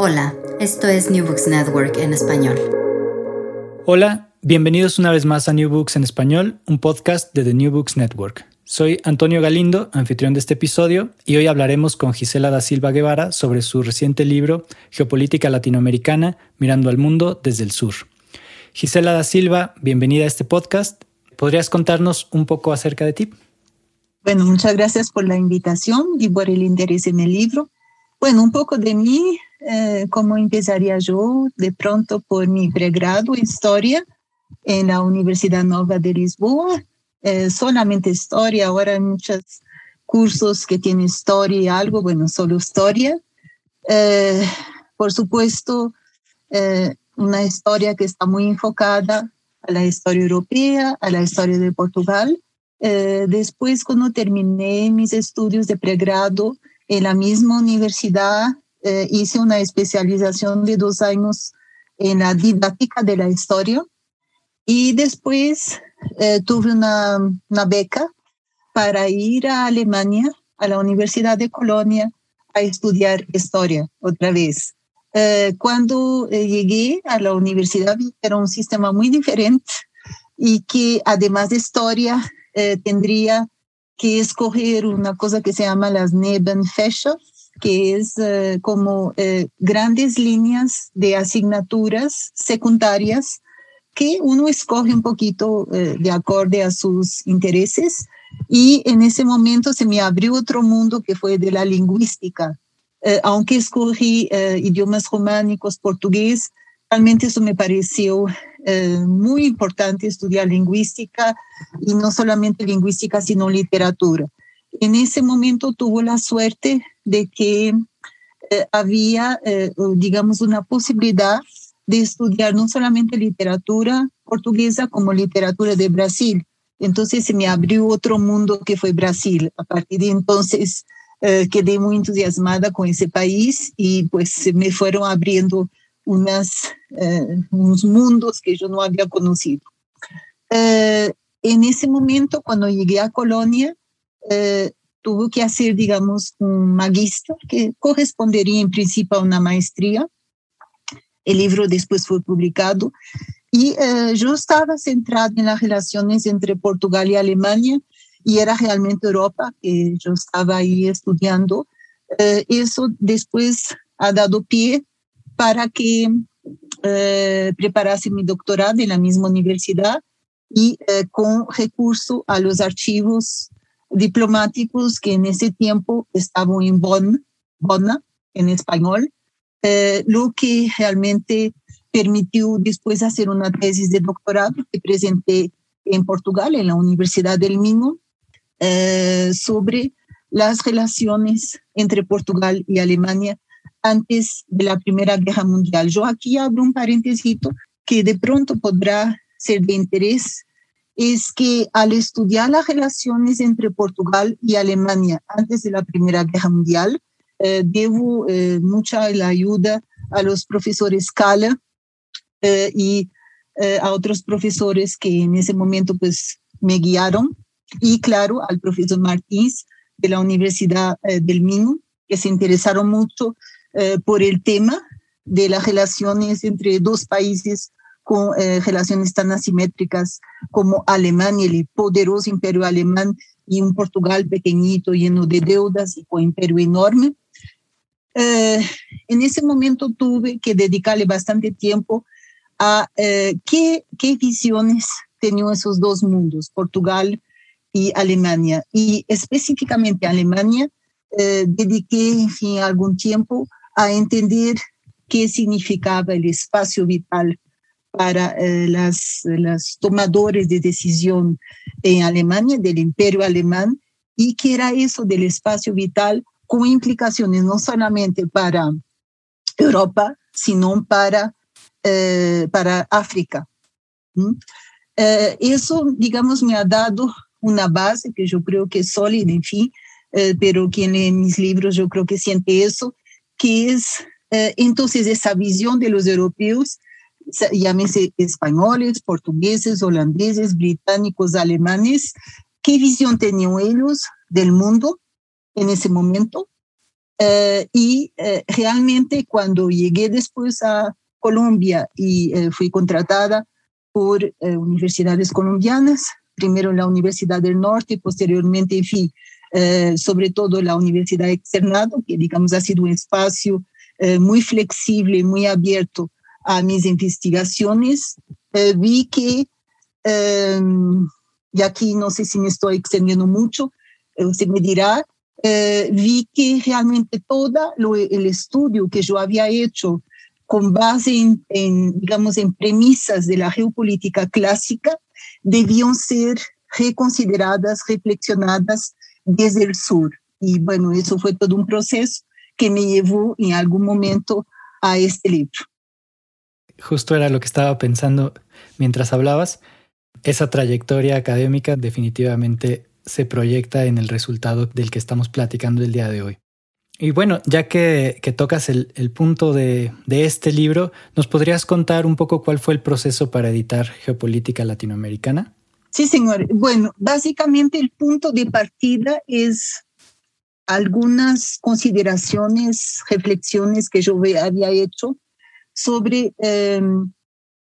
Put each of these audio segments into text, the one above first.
Hola, esto es New Books Network en español. Hola, bienvenidos una vez más a New Books en español, un podcast de The New Books Network. Soy Antonio Galindo, anfitrión de este episodio, y hoy hablaremos con Gisela da Silva Guevara sobre su reciente libro Geopolítica Latinoamericana, mirando al mundo desde el sur. Gisela da Silva, bienvenida a este podcast. ¿Podrías contarnos un poco acerca de ti? Bueno, muchas gracias por la invitación y por el interés en el libro. Bueno, un poco de mí, eh, cómo empezaría yo de pronto por mi pregrado en historia en la Universidad Nova de Lisboa, eh, solamente historia, ahora hay muchos cursos que tienen historia y algo, bueno, solo historia. Eh, por supuesto, una historia que está muy enfocada a la historia europea, a la historia de Portugal. después, cuando terminé mis estudios de pregrado, en la misma universidad eh, hice una especialización de dos años en la didáctica de la historia y después eh, tuve una, una, beca para ir a Alemania, a la Universidad de Colonia, a estudiar historia otra vez. Eh, cuando llegué a la universidad era un sistema muy diferente y que además de historia tendría que escoger una cosa que se llama las Nebenfächer, que es eh, como eh, grandes líneas de asignaturas secundarias que uno escoge un poquito eh, de acorde a sus intereses. Y en ese momento se me abrió otro mundo que fue de la lingüística. aunque escogí idiomas románicos, portugués, realmente eso me pareció muy importante estudiar lingüística y no solamente lingüística, sino literatura. En ese momento tuvo la suerte de que eh, había, eh, digamos, una posibilidad de estudiar no solamente literatura portuguesa como literatura de Brasil. Entonces se me abrió otro mundo que fue Brasil. A partir de entonces quedé muy entusiasmada con ese país y pues se me fueron abriendo unas, eh, unos mundos que yo no había conocido. Eh, en ese momento, cuando llegué a Colonia, eh, tuve que hacer, digamos, un magíster que correspondería en principio a una maestría. El libro después fue publicado y yo estaba centrada en las relaciones entre Portugal y Alemania y era realmente Europa que yo estaba ahí estudiando. eso después ha dado pie para que eh, preparase mi doctorado en la misma universidad y eh, con recurso a los archivos diplomáticos que en ese tiempo estaban en Bonn, en español, eh, lo que realmente permitió después hacer una tesis de doctorado que presenté en Portugal, en la Universidad del Minho, sobre las relaciones entre Portugal y Alemania antes de la Primera Guerra Mundial. Yo aquí abro un paréntesis que de pronto podrá ser de interés, es que al estudiar las relaciones entre Portugal y Alemania antes de la Primera Guerra Mundial, eh, debo eh, mucha la ayuda a los profesores Cala eh, y a otros profesores que en ese momento pues me guiaron y claro, al profesor Martins de la Universidad del Minho, que se interesaron mucho por el tema de las relaciones entre dos países con relaciones tan asimétricas como Alemania, el poderoso imperio alemán, y un Portugal pequeñito, lleno de deudas y con imperio enorme. Eh, en ese momento tuve que dedicarle bastante tiempo a eh, qué, qué visiones tenían esos dos mundos, Portugal y Alemania. Y específicamente Alemania, eh, dediqué, en fin, algún tiempo a entender qué significaba el espacio vital para las, las tomadores de decisión en Alemania, del imperio alemán, y qué era eso del espacio vital con implicaciones no solamente para Europa, sino para, eh, para África. ¿Mm? Eh, eso, digamos, me ha dado una base que yo creo que es sólida, en fin, eh, pero quien lee mis libros yo creo que siente eso, que es entonces esa visión de los europeos, llámense españoles, portugueses, holandeses, británicos, alemanes, qué visión tenían ellos del mundo en ese momento. Eh, y eh, realmente cuando llegué después a Colombia y eh, fui contratada por universidades colombianas, primero la Universidad del Norte posteriormente, en fin, sobre todo la Universidad Externado, que digamos ha sido un espacio muy flexible, muy abierto a mis investigaciones, vi que, y aquí no sé si me estoy extendiendo mucho, usted me dirá, eh, vi que realmente todo el estudio que yo había hecho con base en, digamos, en premisas de la geopolítica clásica, debían ser reconsideradas, reflexionadas desde el sur. Y bueno, eso fue todo un proceso que me llevó en algún momento a este libro. Justo era lo que estaba pensando mientras hablabas. Esa trayectoria académica definitivamente se proyecta en el resultado del que estamos platicando el día de hoy. Y bueno, ya que, tocas el, punto de, este libro, ¿nos podrías contar un poco cuál fue el proceso para editar Geopolítica Latinoamericana? Sí, señor. Bueno, básicamente el punto de partida es algunas consideraciones, reflexiones que yo había hecho sobre, em,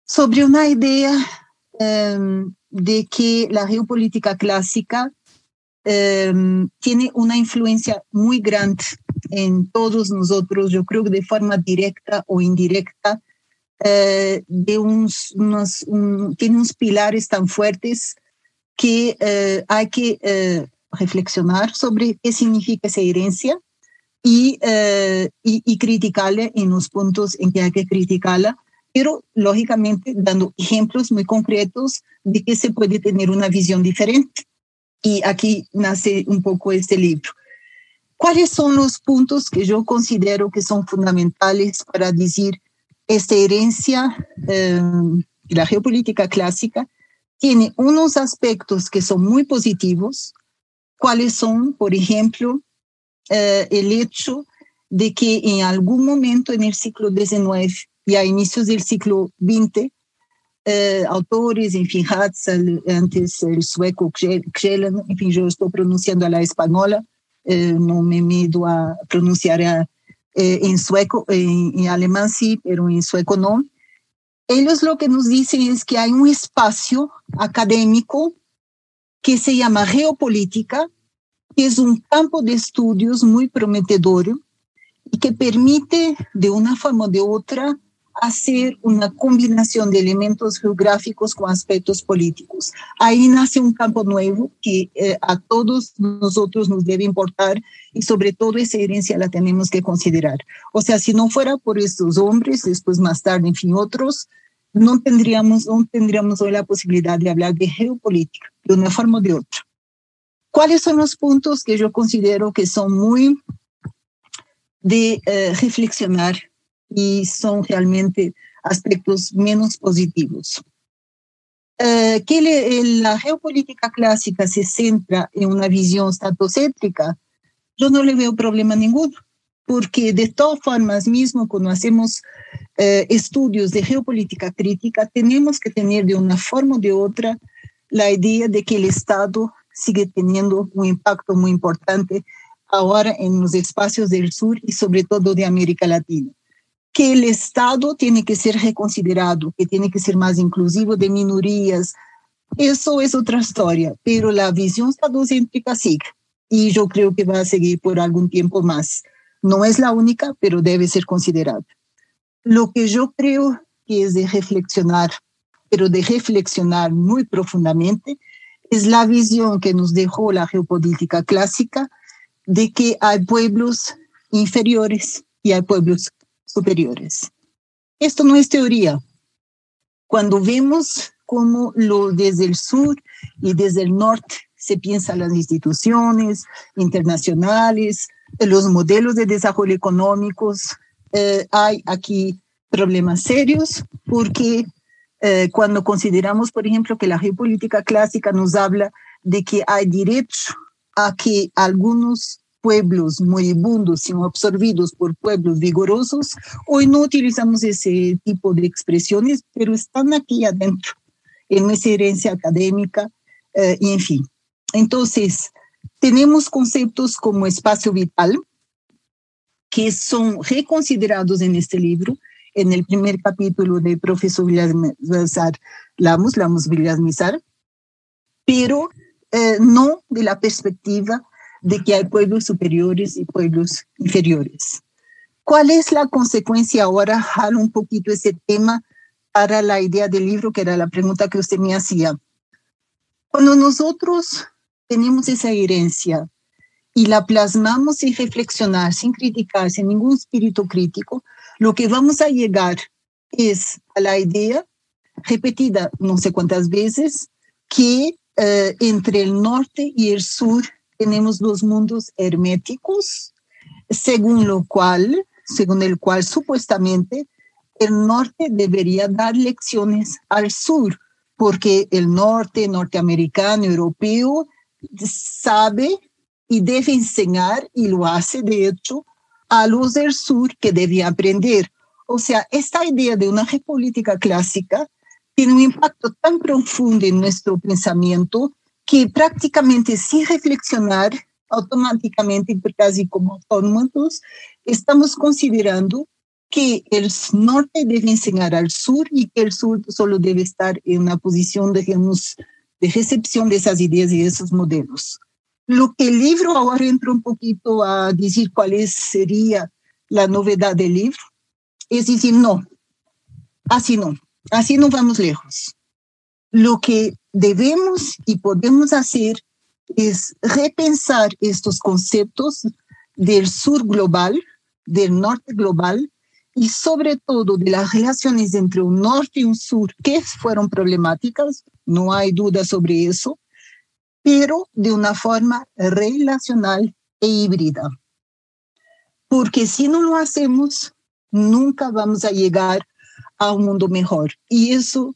sobre una idea em, de que la geopolítica clásica Em, tiene una influencia muy grande en todos nosotros, yo creo que de forma directa o indirecta, eh, de unos, tiene unos pilares tan fuertes que eh, hay que eh, reflexionar sobre qué significa esa herencia y, y, y criticarla en los puntos en que hay que criticarla, pero lógicamente dando ejemplos muy concretos de que se puede tener una visión diferente. Y aquí nace un poco este libro. ¿Cuáles son los puntos que yo considero que son fundamentales para decir esta herencia eh, la geopolítica clásica tiene unos aspectos que son muy positivos, cuáles son, por ejemplo, eh, el hecho de que en algún momento en el siglo XIX y a inicios del siglo XX uh, autores, enfim, Hatzel, antes el sueco Kjellen, enfim, eu estou pronunciando a la espanhola, uh, não me medo a pronunciar a, uh, em sueco, em, em alemão sim, pero em sueco não. Eles lo que nos dicen es que hay un espacio académico que se llama geopolítica, es un campo de estudios muy prometedor y que permite de una forma o de otra hacer una combinación de elementos geográficos con aspectos políticos. Ahí nace un campo nuevo que eh, a todos nosotros nos debe importar y sobre todo esa herencia la tenemos que considerar. O sea, si no fuera por estos hombres, después más tarde, en fin, otros, no tendríamos, no tendríamos hoy la posibilidad de hablar de geopolítica de una forma o de otra. ¿Cuáles son los puntos que yo considero que son muy de eh, reflexionar y son realmente aspectos menos positivos. Eh, que la geopolítica clásica se centra en una visión estatocéntrica, yo no le veo problema ninguno, porque de todas formas, mismo cuando hacemos eh, estudios de geopolítica crítica, tenemos que tener de una forma o de otra la idea de que el Estado sigue teniendo un impacto muy importante ahora en los espacios del sur y sobre todo de América Latina. Que el Estado tiene que ser reconsiderado, que tiene que ser más inclusivo de minorías, eso es otra historia, pero la visión estadocéntrica sigue y yo creo que va a seguir por algún tiempo más. No es la única, pero debe ser considerada. Lo que yo creo que es de reflexionar, pero de reflexionar muy profundamente, es la visión que nos dejó la geopolítica clásica de que hay pueblos inferiores y hay pueblos superiores. Esto no es teoría. Cuando vemos cómo lo, desde el sur y desde el norte se piensan las instituciones internacionales, los modelos de desarrollo económicos, eh, hay aquí problemas serios porque eh, cuando consideramos, por ejemplo, que la geopolítica clásica nos habla de que hay derecho a que algunos pueblos moribundos sean absorbidos por pueblos vigorosos, hoy no utilizamos ese tipo de expresiones, pero están aquí adentro, en nuestra herencia académica, eh, y en fin. Entonces, tenemos conceptos como espacio vital, que son reconsiderados en este libro, en el primer capítulo del profesor Villamizar Lamos, Lamos Villamizar, pero eh, no de la perspectiva de que hay pueblos superiores y pueblos inferiores. ¿Cuál es la consecuencia ahora? Jalo un poquito ese tema para la idea del libro, que era la pregunta que usted me hacía. Cuando nosotros tenemos esa herencia y la plasmamos sin reflexionar, sin criticar, sin ningún espíritu crítico, lo que vamos a llegar es a la idea repetida no sé cuántas veces que eh, entre el norte y el sur tenemos dos mundos herméticos, según lo cual, según el cual supuestamente el norte debería dar lecciones al sur, porque el norte norteamericano, europeo, sabe y debe enseñar, y lo hace de hecho, a los del sur que debía aprender. O sea, esta idea de una geopolítica clásica tiene un impacto tan profundo en nuestro pensamiento que prácticamente sin reflexionar, automáticamente, casi como autómatos, estamos considerando que el norte debe enseñar al sur y que el sur solo debe estar en una posición, digamos, de recepción de esas ideas y de esos modelos. Lo que el libro ahora entra un poquito a decir cuál sería la novedad del libro, es decir, no, así no, así no vamos lejos. Lo que debemos y podemos hacer es repensar estos conceptos del sur global, del norte global y sobre todo de las relaciones entre un norte y un sur que fueron problemáticas, no hay duda sobre eso, pero de una forma relacional e híbrida. Porque si no lo hacemos, nunca vamos a llegar a un mundo mejor. Y eso,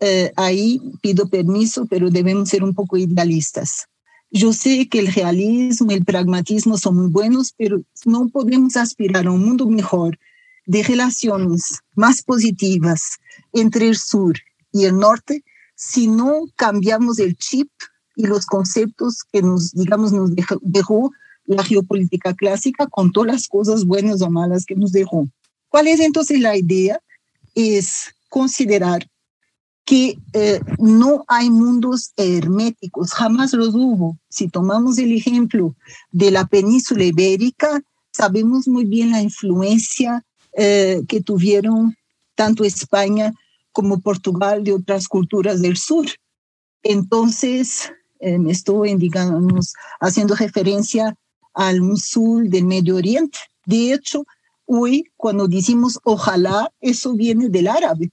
eh, ahí pido permiso, pero debemos ser un poco idealistas. Yo sé que el realismo, el pragmatismo son muy buenos, pero no podemos aspirar a un mundo mejor de relaciones más positivas entre el sur y el norte si no cambiamos el chip y los conceptos que nos, digamos, nos dejó, la geopolítica clásica con todas las cosas buenas o malas que nos dejó. ¿Cuál es entonces la idea? Es considerar que eh, no hay mundos herméticos, jamás los hubo. Si tomamos el ejemplo de la península ibérica, sabemos muy bien la influencia eh, que tuvieron tanto España como Portugal de otras culturas del sur. Entonces, eh, estoy, digamos, haciendo referencia al sur del Medio Oriente. De hecho, hoy cuando decimos ojalá, eso viene del árabe.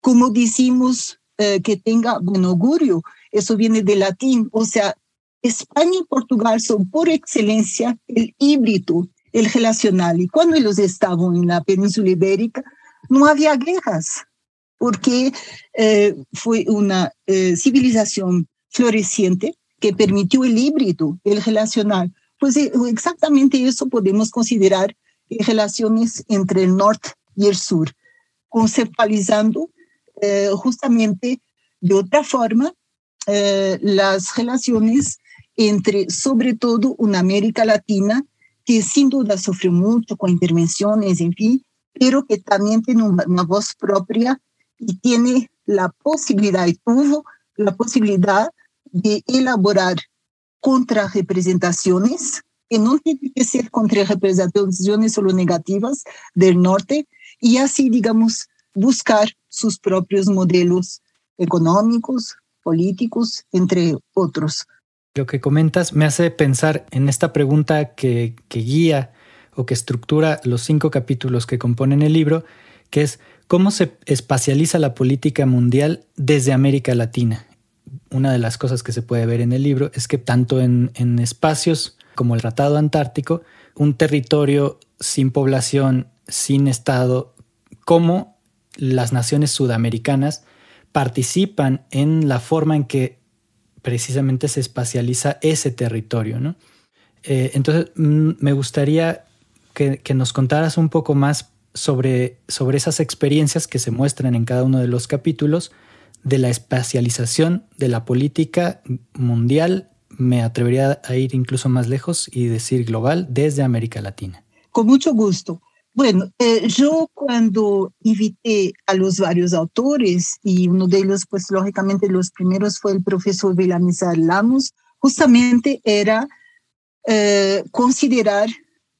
Como decimos eh, que tenga buen augurio, eso viene del latín. O sea, España y Portugal son por excelencia el híbrido, el relacional. Y cuando ellos estaban en la península ibérica, no había guerras, porque eh, fue una eh, civilización floreciente que permitió el híbrido, el relacional. Pues eh, exactamente eso podemos considerar relaciones entre el norte y el sur, conceptualizando eh, justamente de otra forma eh, las relaciones entre, sobre todo, una América Latina que sin duda sufrió mucho con intervenciones, en fin, pero que también tiene una, voz propia y tiene la posibilidad, y tuvo la posibilidad de elaborar contrarrepresentaciones, que no tienen que ser contrarrepresentaciones solo negativas del norte, y así, digamos, buscar sus propios modelos económicos, políticos, entre otros. Lo que comentas me hace pensar en esta pregunta que, que guía o que estructura los cinco capítulos que componen el libro, que es cómo se espacializa la política mundial desde América Latina. Una de las cosas que se puede ver en el libro es que tanto en, espacios como el Tratado Antártico, un territorio sin población, sin Estado, como las naciones sudamericanas participan en la forma en que precisamente se espacializa ese territorio. Eh, entonces, mm, me gustaría que, nos contaras un poco más sobre, sobre esas experiencias que se muestran en cada uno de los capítulos de la espacialización de la política mundial, me atrevería a ir incluso más lejos y decir global, desde América Latina. Con mucho gusto. Bueno, eh, yo cuando invité a los varios autores, y uno de ellos, pues lógicamente los primeros fue el profesor Vilamizar Lamos, justamente era eh, considerar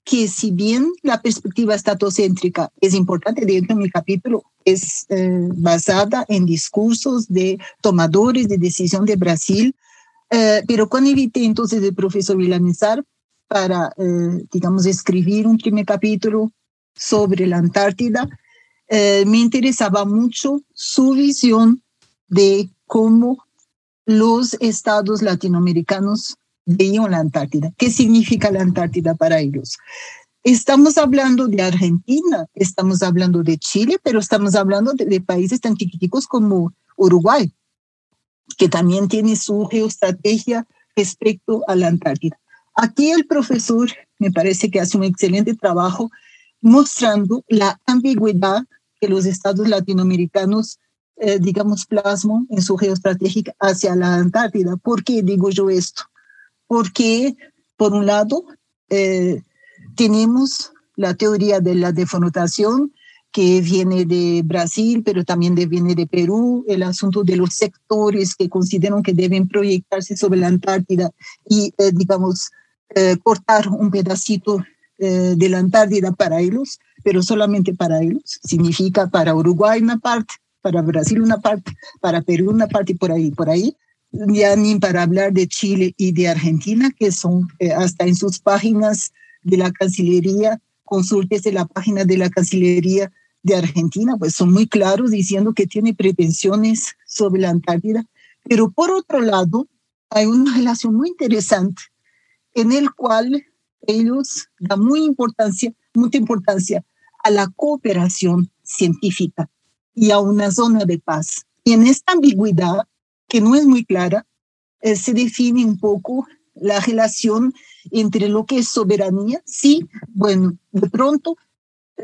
que si bien la perspectiva estatocéntrica es importante, dentro de mi capítulo es eh, basada en discursos de tomadores de decisión de Brasil, pero cuando invité entonces al profesor Vilamizar para, digamos, escribir un primer capítulo sobre la Antártida, eh, me interesaba mucho su visión de cómo los estados latinoamericanos veían la Antártida. ¿Qué significa la Antártida para ellos? Estamos hablando de Argentina, estamos hablando de Chile, pero estamos hablando de, países tan chiquiticos como Uruguay, que también tiene su geoestrategia respecto a la Antártida. Aquí el profesor me parece que hace un excelente trabajo mostrando la ambigüedad que los estados latinoamericanos, eh, digamos, plasman en su geoestratégica hacia la Antártida. ¿Por qué digo yo esto? Porque, por un lado, eh, tenemos la teoría de la defrotación que viene de Brasil, pero también viene de Perú, el asunto de los sectores que consideran que deben proyectarse sobre la Antártida y, eh, digamos, cortar un pedacito eh, de la Antártida para ellos, pero solamente para ellos. Significa para Uruguay una parte, para Brasil una parte, para Perú una parte y por ahí, por ahí. Ya ni para hablar de Chile y de Argentina, que son eh, hasta en sus páginas de la Cancillería, consultes la página de la Cancillería de Argentina, pues son muy claros diciendo que tiene pretensiones sobre la Antártida. Pero por otro lado, hay una relación muy interesante en el cual ellos dan muy importancia, mucha importancia a la cooperación científica y a una zona de paz. Y en esta ambigüedad, que no es muy clara, eh, se define un poco la relación entre lo que es soberanía. Sí, bueno, de pronto,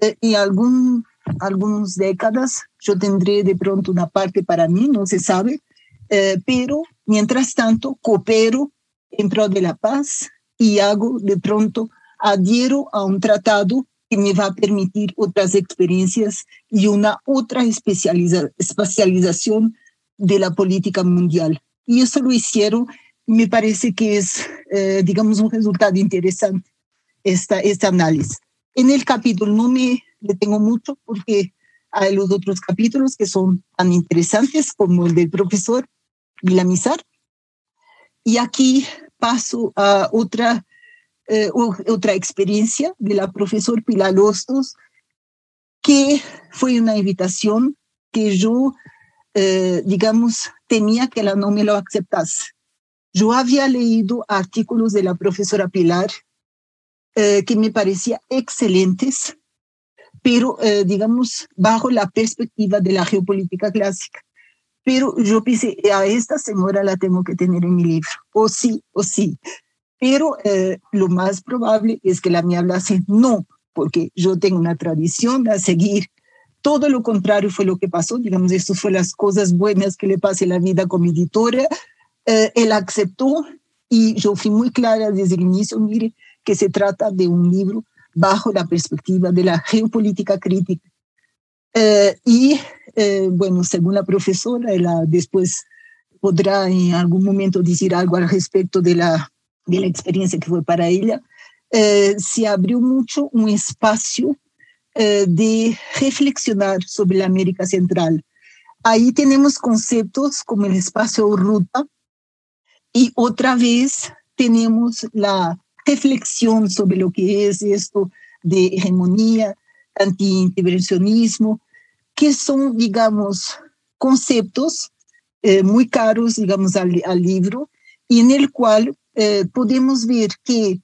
eh, en algún, algunas décadas, yo tendré de pronto una parte para mí, no se sabe, eh, pero mientras tanto coopero en pro de la paz, y hago de pronto, adhiero a un tratado que me va a permitir otras experiencias y una otra especializa especialización de la política mundial. Y eso lo hicieron, me parece que es, eh, digamos, un resultado interesante, esta, este análisis. En el capítulo no me detengo mucho porque hay los otros capítulos que son tan interesantes como el del profesor Vilamizar. Y aquí paso a otra, eh, otra experiencia de la profesora Pilar Lostos, que fue una invitación que yo, eh, digamos, temía que ella no me lo aceptase. Yo había leído artículos de la profesora Pilar eh, que me parecían excelentes, pero, digamos, bajo la perspectiva de la geopolítica clásica pero yo pensé, a esta señora la tengo que tener en mi libro, o sí, o sí. Pero eh, lo más probable es que la me hablase no, porque yo tengo una tradición a seguir. Todo lo contrario fue lo que pasó, digamos, esto fue las cosas buenas que le pasé la vida como editora. Eh, él aceptó Y yo fui muy clara desde el inicio, mire, que se trata de un libro bajo la perspectiva de la geopolítica crítica. Eh, y eh, bueno, según la profesora, ella después podrá en algún momento decir algo al respecto de la, de la experiencia que fue para ella, eh, se abrió mucho un espacio de reflexionar sobre la América Central. Ahí tenemos conceptos como el espacio ruta y otra vez tenemos la reflexión sobre lo que es esto de hegemonía, antiintervencionismo, que son, digamos, conceptos eh, muy caros, digamos, al, libro, y en el cual eh, podemos ver que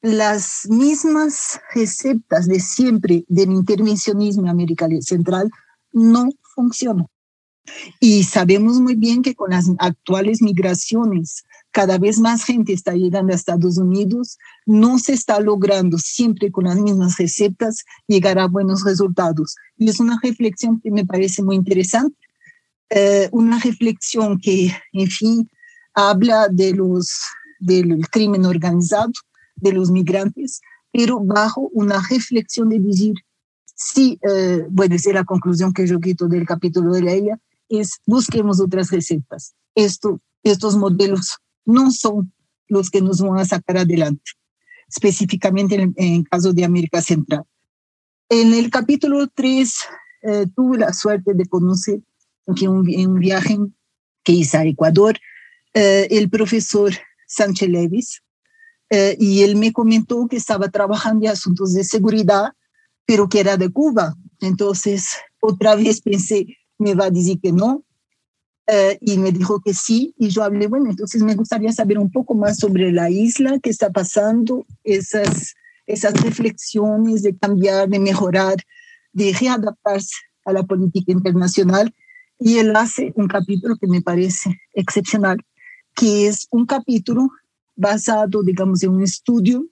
las mismas recetas de siempre del intervencionismo en América Central no funcionan. Y sabemos muy bien que con las actuales migraciones cada vez más gente está llegando a Estados Unidos, no se está logrando siempre con las mismas recetas llegar a buenos resultados. Y es una reflexión que me parece muy interesante, eh, una reflexión que, en fin, habla de los, del crimen organizado, de los migrantes, pero bajo una reflexión de decir, sí, eh, bueno, esa es la conclusión que yo quito del capítulo de la ella, es busquemos otras recetas. Esto, estos modelos no son los que nos van a sacar adelante, específicamente en el caso de América Central. En el capítulo 3 eh, tuve la suerte de conocer en un, un viaje que hice a Ecuador eh, el profesor Sánchez Levis eh, y él me comentó que estaba trabajando en asuntos de seguridad, pero que era de Cuba. Entonces, otra vez pensé, me va a decir que no, eh, y me dijo que sí, y yo hablé, bueno, entonces me gustaría saber un poco más sobre la isla, qué está pasando, esas, esas reflexiones de cambiar, de mejorar, de readaptarse a la política internacional. Y él hace un capítulo que me parece excepcional, que es un capítulo basado, digamos, en un estudio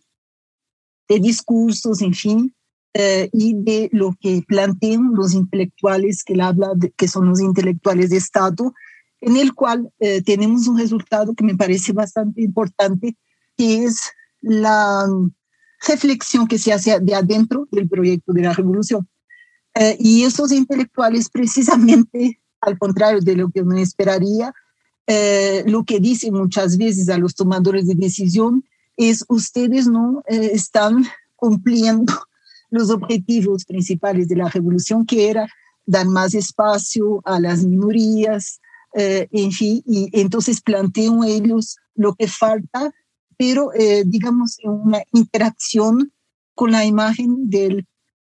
de discursos, en fin, eh, y de lo que plantean los intelectuales que él habla, que son los intelectuales de Estado, en el cual eh, tenemos un resultado que me parece bastante importante, que es la reflexión que se hace de adentro del proyecto de la revolución. Eh, y esos intelectuales, precisamente al contrario de lo que uno esperaría, eh, lo que dicen muchas veces a los tomadores de decisión es ustedes no están cumpliendo los objetivos principales de la revolución, que era dar más espacio a las minorías, eh, en fin, y entonces plantean ellos lo que falta, pero eh, digamos en una interacción con la imagen del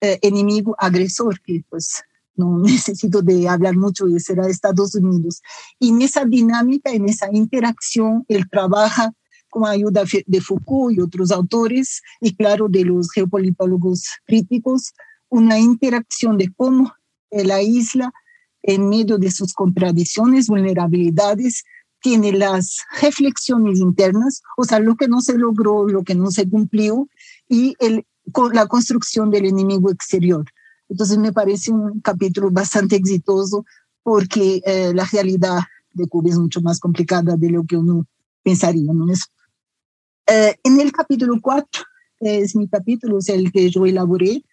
eh, enemigo agresor, que pues no necesito de hablar mucho será Estados Unidos. Y en esa dinámica, en esa interacción, él trabaja con ayuda de Foucault y otros autores, y claro, de los geopolitólogos críticos, una interacción de cómo la isla en medio de sus contradicciones, vulnerabilidades, tiene las reflexiones internas, o sea, lo que no se logró, lo que no se cumplió, y el, la construcción del enemigo exterior. Entonces me parece un capítulo bastante exitoso porque eh, la realidad de Cuba es mucho más complicada de lo que uno pensaría. ¿no? Eh, en el capítulo 4, es mi capítulo, es el que yo elaboré,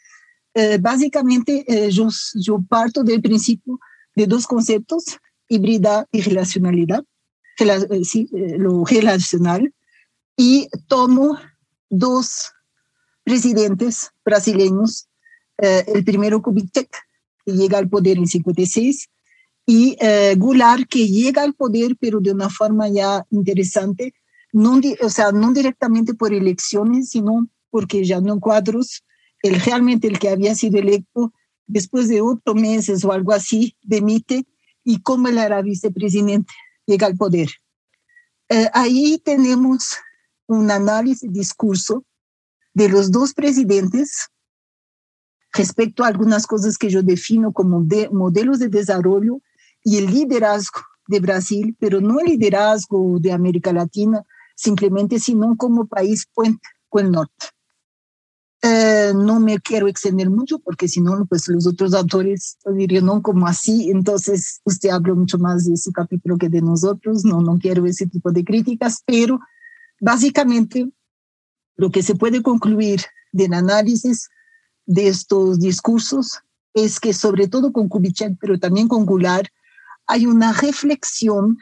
eh, básicamente yo, yo parto del principio de dos conceptos, hibridad y relacionalidad, eh, sí, eh, lo relacional, y tomo dos presidentes brasileños, eh, el primero Kubitschek, que llega al poder en 56, y Goulart, que llega al poder, pero de una forma ya interesante, no, o sea, no directamente por elecciones, sino porque ya no cuadros, el, realmente el que había sido electo después de ocho meses o algo así, demite y como él era vicepresidente, llega al poder. Eh, ahí tenemos un análisis, discurso de los dos presidentes respecto a algunas cosas que yo defino como de, modelos de desarrollo y el liderazgo de Brasil, pero no el liderazgo de América Latina, simplemente, sino como país puente con el norte. Eh, no me quiero extender mucho porque si no, pues los otros autores dirían, no, como así, entonces usted habla mucho más de su capítulo que de nosotros, no, no quiero ese tipo de críticas, pero básicamente, lo que se puede concluir del análisis de estos discursos es que sobre todo con Kubitschek, pero también con Goulart, hay una reflexión,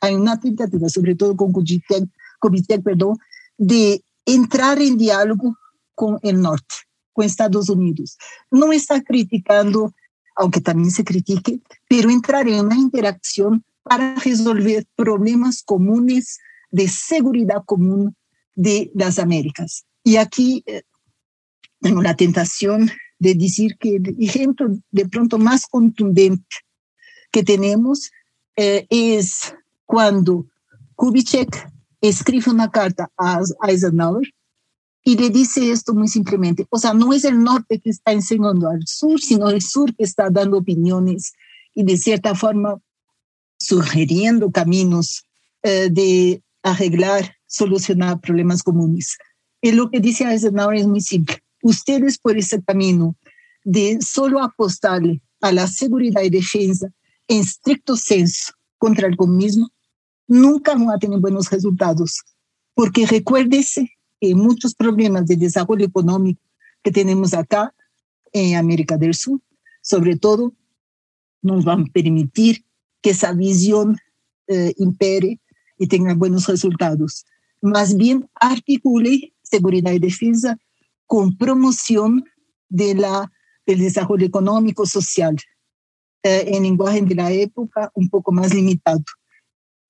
hay una tentativa, sobre todo con Kubitschek, Kubitschek perdón, de entrar en diálogo con el norte, con Estados Unidos. No está criticando, aunque también se critique, pero entrar en una interacción para resolver problemas comunes de seguridad común de las Américas. Y aquí eh, tengo la tentación de decir que el ejemplo de pronto más contundente que tenemos eh, es cuando Kubitschek escribe una carta a Eisenhower y le dice esto muy simplemente, o sea, no es el norte que está enseñando al sur, sino el sur que está dando opiniones y de cierta forma sugiriendo caminos eh, de arreglar, solucionar problemas comunes. Y lo que dice Eisenhower es muy simple ustedes por ese camino de solo apostarle a la seguridad y defensa en estricto senso contra el comunismo, nunca van a tener buenos resultados. Porque recuérdese que muchos problemas de desarrollo económico que tenemos acá en América del Sur, sobre todo, nos van a permitir que esa visión eh, impere y tenga buenos resultados. Más bien articule seguridad y defensa con promoción de la, del desarrollo económico social, eh, en lenguaje de la época un poco más limitado.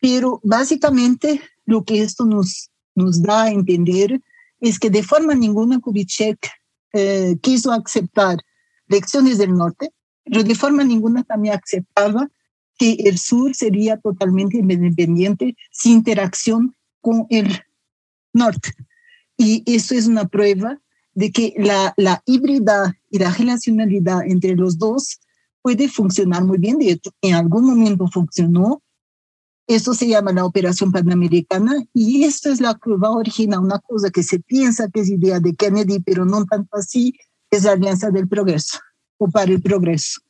Pero básicamente lo que esto nos, nos da a entender es que de forma ninguna Kubitschek eh, quiso aceptar lecciones del norte, pero de forma ninguna también aceptaba que el sur sería totalmente independiente sin interacción con el norte. Y eso es una prueba de que la, la híbrida y la relacionalidad entre los dos puede funcionar muy bien. De hecho, en algún momento funcionó. Esto se llama la Operación Panamericana y esto es la que va a originar una cosa que se piensa que es idea de Kennedy, pero no tanto así, es la Alianza del Progreso o para el Progreso.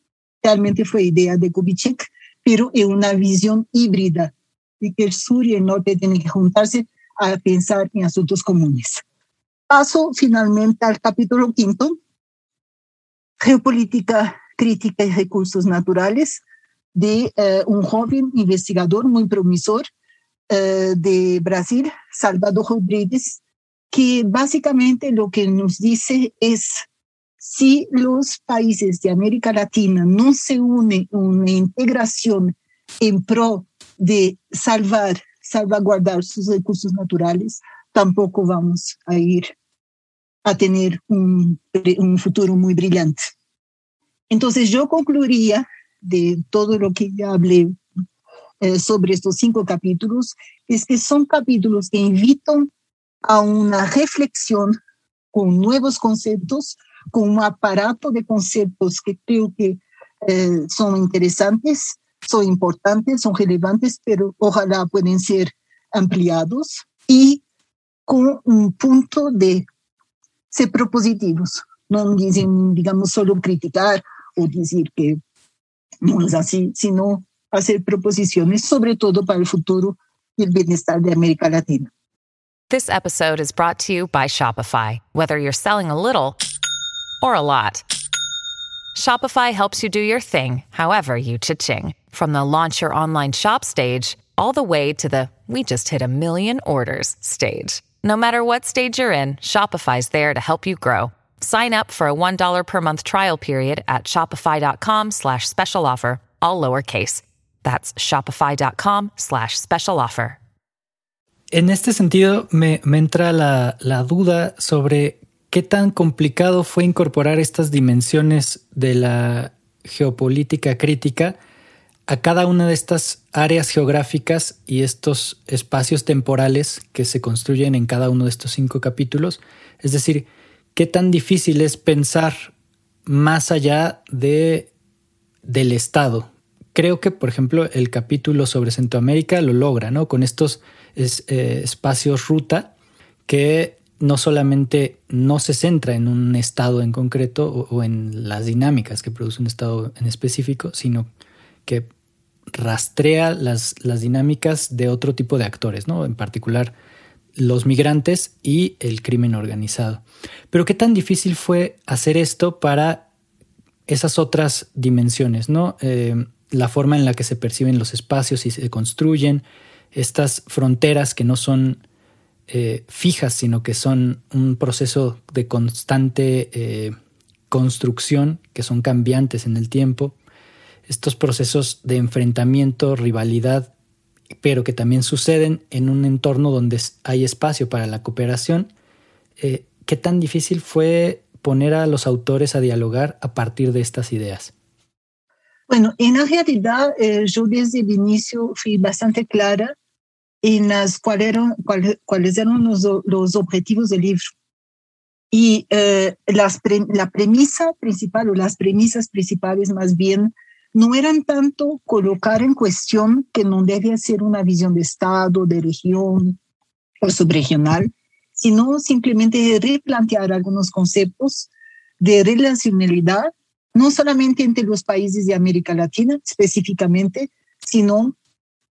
Realmente fue idea de Kubitschek, pero en una visión híbrida de que el sur y el norte tienen que juntarse a pensar en asuntos comunes. Paso finalmente al capítulo quinto, Geopolítica Crítica y Recursos Naturales, de eh, un joven investigador muy promisor eh, de Brasil, Salvador Rodríguez, que básicamente lo que nos dice es si los países de América Latina no se unen en una integración en pro de salvar, salvaguardar sus recursos naturales, tampoco vamos a ir a tener un, un futuro muy brillante. Entonces yo concluiría de todo lo que ya hablé eh, sobre estos cinco capítulos, es que son capítulos que invitan a una reflexión con nuevos conceptos, con un aparato de conceptos que creo que eh, son interesantes, son importantes, son relevantes, pero ojalá pueden ser ampliados y con un punto de ser propositivos. Digamos, criticar que sino para futuro América Latina. This episode is brought to you by Shopify. Whether you're selling a little or a lot, Shopify helps you do your thing, however you cha-ching. From the launch your online shop stage, all the way to the we just hit a million orders stage. No matter what stage you're in, Shopify's there to help you grow. Sign up for a $1 per month trial period at shopify.com slash special offer, all lowercase. That's shopify.com slash special offer. En este sentido, me, me entra la, la duda sobre qué tan complicado fue incorporar estas dimensiones de la geopolítica crítica a cada una de estas áreas geográficas y estos espacios temporales que se construyen en cada uno de estos cinco capítulos. Es decir, qué tan difícil es pensar más allá de, del Estado. Creo que, por ejemplo, el capítulo sobre Centroamérica lo logra, ¿no? Con estos eh, espacios ruta que no solamente no se centra en un estado en concreto o, o, en las dinámicas que produce un estado en específico, sino que rastrea las, las dinámicas de otro tipo de actores, ¿no? En particular los migrantes y el crimen organizado. Pero qué tan difícil fue hacer esto para esas otras dimensiones, ¿no? Eh, la forma en la que se perciben los espacios y se construyen, estas fronteras que no son eh, fijas, sino que son un proceso de constante eh, construcción, que son cambiantes en el tiempo, estos procesos de enfrentamiento, rivalidad, pero que también suceden en un entorno donde hay espacio para la cooperación. Eh, ¿Qué tan difícil fue poner a los autores a dialogar a partir de estas ideas? Bueno, en la realidad eh, yo desde el inicio fui bastante clara en las cuáles eran, cuáles eran los, los, objetivos del libro. Y eh, las la premisa principal o las premisas principales más bien no eran tanto colocar en cuestión que no debe ser una visión de Estado, de región o subregional, sino simplemente replantear algunos conceptos de relacionalidad no solamente entre los países de América Latina específicamente, sino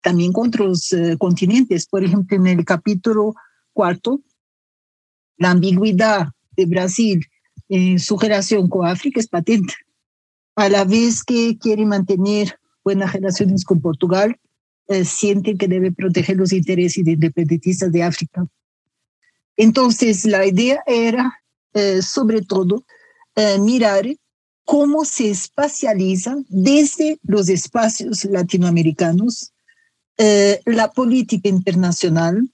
también con otros eh, continentes. Por ejemplo, en el capítulo cuarto, la ambigüedad de Brasil en su relación con África es patente. A la vez que quiere mantener buenas relaciones con Portugal, eh, siente que debe proteger los intereses independentistas de África. Entonces, la idea era, eh, sobre todo, mirar cómo se espacializa desde los espacios latinoamericanos eh, la política internacional,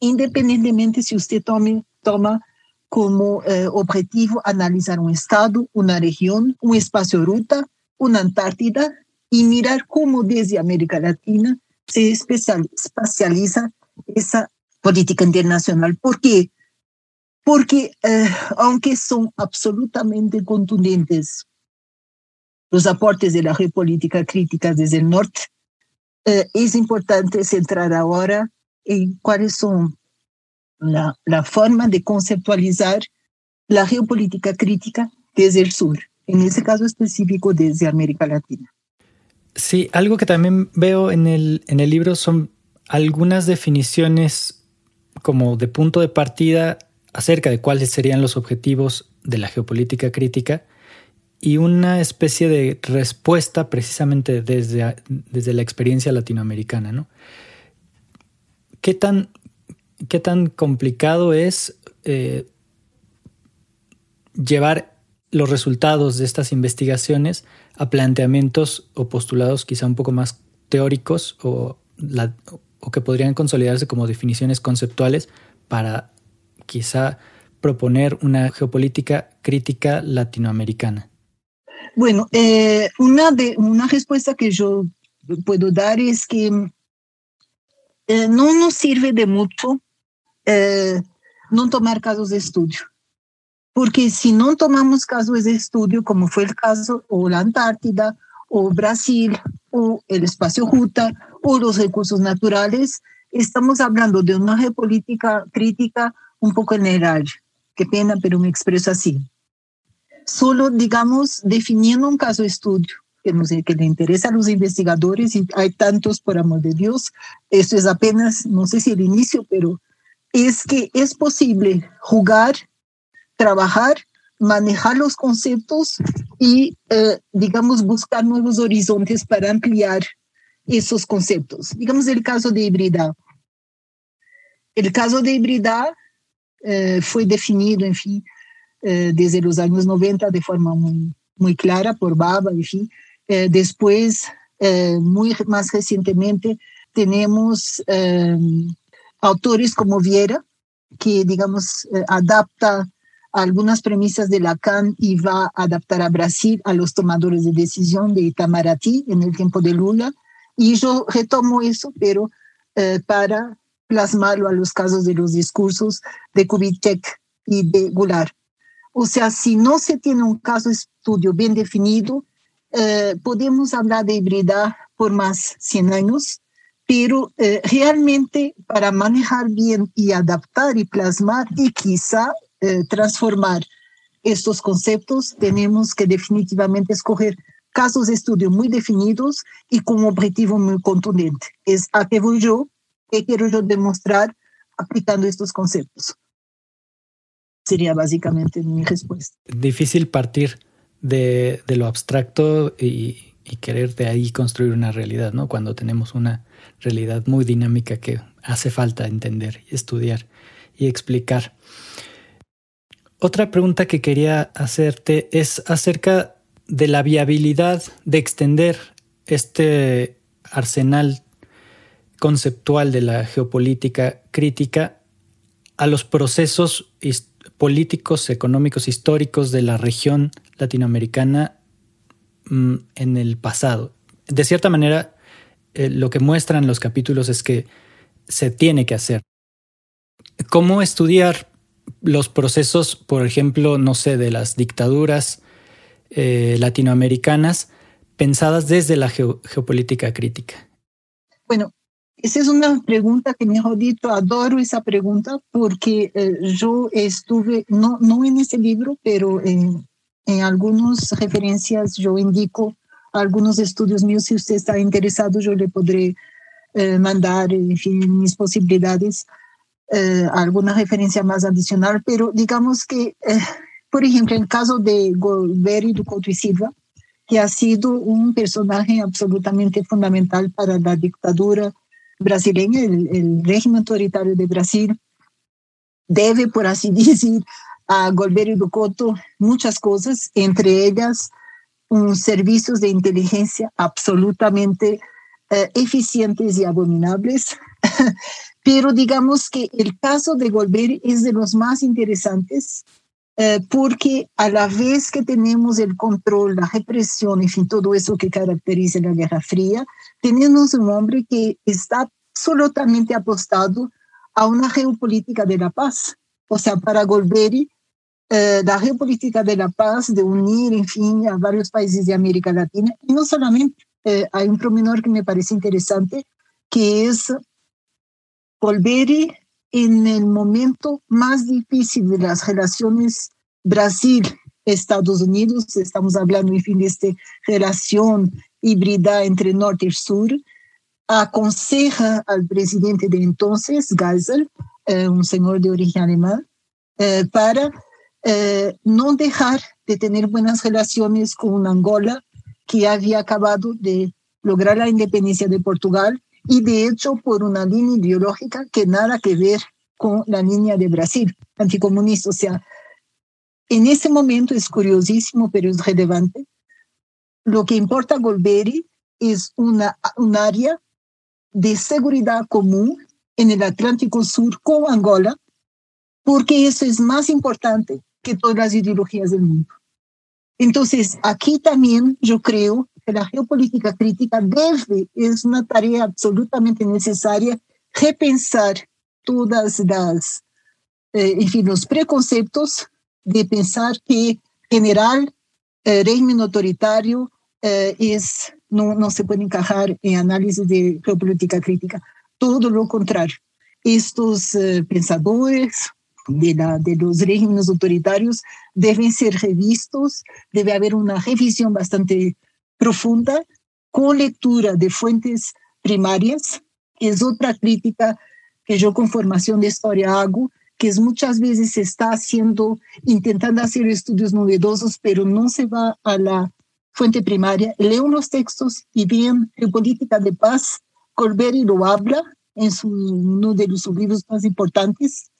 independientemente si usted tome, toma como eh, objetivo analizar un estado, una región, un espacio ruta, una Antártida, y mirar cómo desde América Latina se espacializa esa política internacional. ¿Por qué? porque eh, aunque son absolutamente contundentes los aportes de la geopolítica crítica desde el norte, eh, es importante centrar ahora en cuáles son la, la forma de conceptualizar la geopolítica crítica desde el sur, en ese caso específico desde América Latina. Sí, algo que también veo en el, en el libro son algunas definiciones como de punto de partida acerca de cuáles serían los objetivos de la geopolítica crítica y una especie de respuesta precisamente desde, desde la experiencia latinoamericana. ¿no? ¿Qué, tan, ¿Qué tan complicado es eh, llevar los resultados de estas investigaciones a planteamientos o postulados quizá un poco más teóricos o, que podrían consolidarse como definiciones conceptuales para quizá proponer una geopolítica crítica latinoamericana? Bueno, eh, una, de, una respuesta que yo puedo dar es que eh, no nos sirve de mucho eh, no tomar casos de estudio. Porque si no tomamos casos de estudio, como fue el caso o la Antártida, o Brasil, o el espacio Juta, o los recursos naturales, estamos hablando de una geopolítica crítica un poco general. Qué pena, pero me expreso así. Solo, digamos, definiendo un caso de estudio que, no sé, que le interesa a los investigadores, y hay tantos, por amor de Dios, esto es apenas, no sé si el inicio, pero es que es posible jugar, trabajar, manejar los conceptos y, eh, digamos, buscar nuevos horizontes para ampliar esos conceptos. Digamos el caso de hibridad. El caso de hibridad eh, fue definido, en fin, eh, desde los años 90 de forma muy, muy clara por Baba, en fin. Después, muy más recientemente, tenemos autores como Viera, que, digamos, adapta algunas premisas de Lacan y va a adaptar a Brasil a los tomadores de decisión de Itamaraty en el tiempo de Lula. Y yo retomo eso, pero para plasmarlo a los casos de los discursos de Kubitschek y de Goulart. O sea, si no se tiene un caso estudio bien definido, eh, podemos hablar de hibridad por más 100 años, pero eh, realmente para manejar bien y adaptar y plasmar y quizá eh, transformar estos conceptos, tenemos que definitivamente escoger casos de estudio muy definidos y con un objetivo muy contundente. Es a qué voy yo, ¿Qué quiero yo demostrar aplicando estos conceptos. Sería básicamente mi respuesta. Difícil partir de, de lo abstracto y, y, querer de ahí construir una realidad, ¿no? Cuando tenemos una realidad muy dinámica que hace falta entender estudiar y explicar. Otra pregunta que quería hacerte es acerca de la viabilidad de extender este arsenal conceptual de la geopolítica crítica a los procesos políticos, económicos, históricos de la región latinoamericana mm, en el pasado. De cierta manera, eh, lo que muestran los capítulos es que se tiene que hacer. ¿Cómo estudiar los procesos, por ejemplo, no sé, de las dictaduras eh, latinoamericanas pensadas desde la geopolítica crítica? Bueno, esa es una pregunta que, mejor dicho, adoro esa pregunta porque eh, yo estuve, no, no en ese libro, pero en, en algunas referencias yo indico algunos estudios míos. Si usted está interesado, yo le podré eh, mandar, en fin, mis posibilidades, eh, alguna referencia más adicional. Pero digamos que, por ejemplo, en el caso de Golbery do y Silva, que ha sido un personaje absolutamente fundamental para la dictadura brasileña, el, régimen autoritario de Brasil, debe, por así decir, a Golbery do Couto muchas cosas, entre ellas un servicios de inteligencia absolutamente eh, eficientes y abominables. Pero digamos que el caso de Golbery es de los más interesantes eh, porque a la vez que tenemos el control, la represión, en fin, todo eso que caracteriza la Guerra Fría, tenemos un hombre que está absolutamente apostado a una geopolítica de la paz. O sea, para Golbery, eh, la geopolítica de la paz, de unir, en fin, a varios países de América Latina, y no solamente, eh, hay un promenor que me parece interesante, que es Golbery en el momento más difícil de las relaciones Brasil-Estados Unidos, estamos hablando, en fin, de esta relación híbrida entre norte y sur, aconseja al presidente de entonces, Geisel, eh, un señor de origen alemán, eh, para eh, no dejar de tener buenas relaciones con Angola, que había acabado de lograr la independencia de Portugal y de hecho por una línea ideológica que nada que ver con la línea de Brasil, anticomunista. O sea, en ese momento es curiosísimo, pero es relevante. Lo que importa a Golbery es una, un área de seguridad común en el Atlántico Sur con Angola, porque eso es más importante que todas las ideologías del mundo. Entonces, aquí también yo creo la geopolítica crítica debe, es una tarea absolutamente necesaria, repensar todas las, eh, en fin, los preconceptos de pensar que general eh, régimen autoritario eh, es, no, no se puede encajar en análisis de geopolítica crítica. Todo lo contrario. Estos pensadores de, la, de los regímenes autoritarios deben ser revistos, debe haber una revisión bastante profunda con lectura de fuentes primarias, que es otra crítica que yo con formación de historia hago, que es muchas veces se está haciendo, intentando hacer estudios novedosos, pero no se va a la fuente primaria. Leo los textos y bien en política de paz, Colbert lo habla en uno de sus libros más importantes,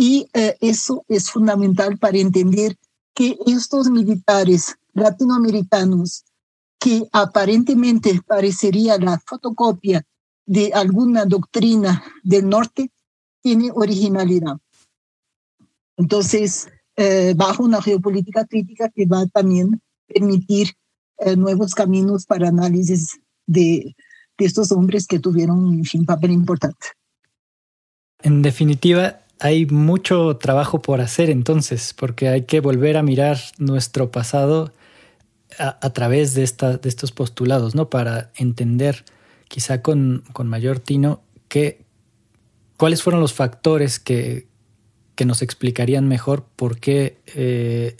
y eh, eso es fundamental para entender que estos militares latinoamericanos que aparentemente parecería la fotocopia de alguna doctrina del norte, tiene originalidad. Entonces, eh, bajo una geopolítica crítica que va también permitir eh, nuevos caminos para análisis de, de, estos hombres que tuvieron un papel importante. En definitiva, hay mucho trabajo por hacer entonces, porque hay que volver a mirar nuestro pasado a, través de, esta, de estos postulados, ¿no? Para entender quizá con, con mayor tino qué, cuáles fueron los factores que, que nos explicarían mejor por qué eh,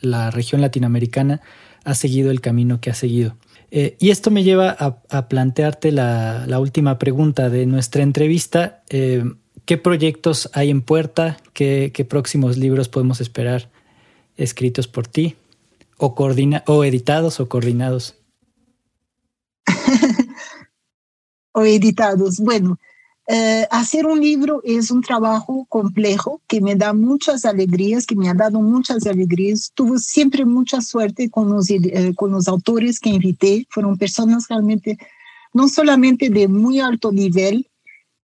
la región latinoamericana ha seguido el camino que ha seguido. Eh, y esto me lleva a, a plantearte la, la, última pregunta de nuestra entrevista. Eh, ¿qué proyectos hay en puerta? ¿Qué, próximos libros podemos esperar escritos por ti? ¿O, coordina o editados o coordinados? o editados. Bueno, eh, hacer un libro es un trabajo complejo que me da muchas alegrías, que me ha dado muchas alegrías. Tuve siempre mucha suerte con los, eh, con los autores que invité. Fueron personas realmente, no solamente de muy alto nivel,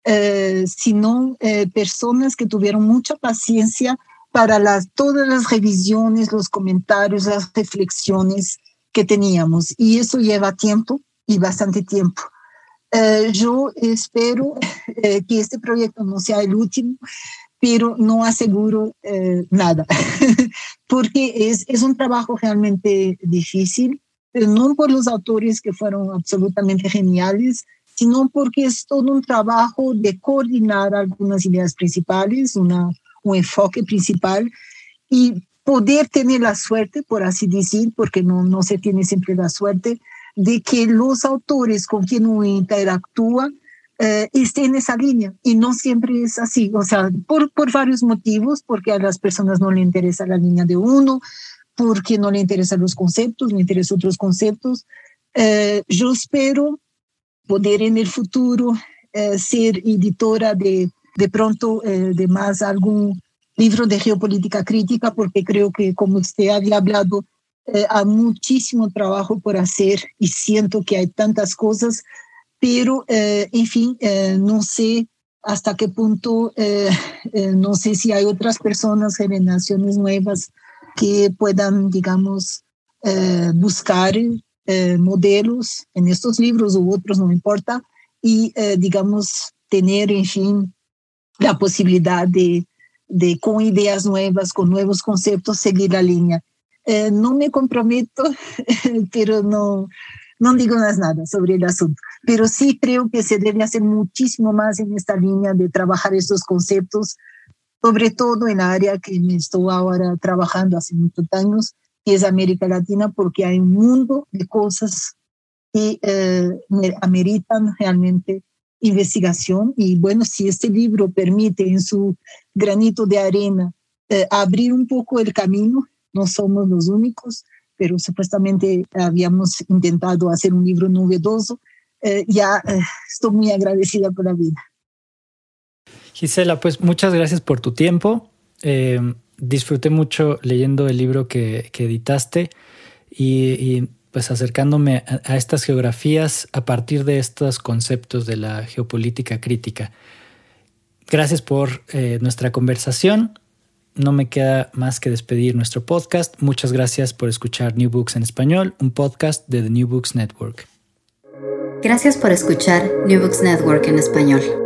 eh, sino personas que tuvieron mucha paciencia para las, todas las revisiones, los comentarios, las reflexiones que teníamos. Y eso lleva tiempo y bastante tiempo. Eh, yo espero eh, que este proyecto no sea el último, pero no aseguro eh, nada, porque es, es un trabajo realmente difícil, no por los autores que fueron absolutamente geniales, sino porque es todo un trabajo de coordinar algunas ideas principales, una, un enfoque principal y poder tener la suerte, por así decir, porque no, no se tiene siempre la suerte, de que los autores con quien uno interactúa eh, en esa línea y no siempre es así, o sea, por, por varios motivos, porque a las personas no le interesa la línea de uno, porque no le interesan los conceptos, le interesan otros conceptos. Eh, yo espero poder en el futuro eh, ser editora de, de pronto de más algún libro de geopolítica crítica, porque creo que como usted había hablado, eh, hay muchísimo trabajo por hacer y siento que hay tantas cosas, pero eh, en fin, eh, no sé hasta qué punto, no sé si hay otras personas, generaciones nuevas que puedan, digamos, buscar modelos en estos libros u otros, no importa, y, digamos, tener, en fin, la posibilidad de, de, con ideas nuevas, con nuevos conceptos, seguir la línea. Eh, no me comprometo, pero no, no digo nada sobre el asunto. Pero sí creo que se debe hacer muchísimo más en esta línea de trabajar estos conceptos, sobre todo en la área que me estoy ahora trabajando hace muchos años, que es América Latina, porque hay un mundo de cosas que eh, ameritan realmente investigación. Y bueno, si este libro permite en su granito de arena eh, abrir un poco el camino, no somos los únicos, pero supuestamente habíamos intentado hacer un libro novedoso. Eh, ya eh, estoy muy agradecida por la vida. Gisela, pues muchas gracias por tu tiempo. Eh, disfruté mucho leyendo el libro que, editaste y, pues acercándome a, estas geografías a partir de estos conceptos de la geopolítica crítica. Gracias por nuestra conversación no me queda más que despedir nuestro podcast. Muchas gracias por escuchar New Books en español, un podcast de The New Books Network. Gracias por escuchar New Books Network en español.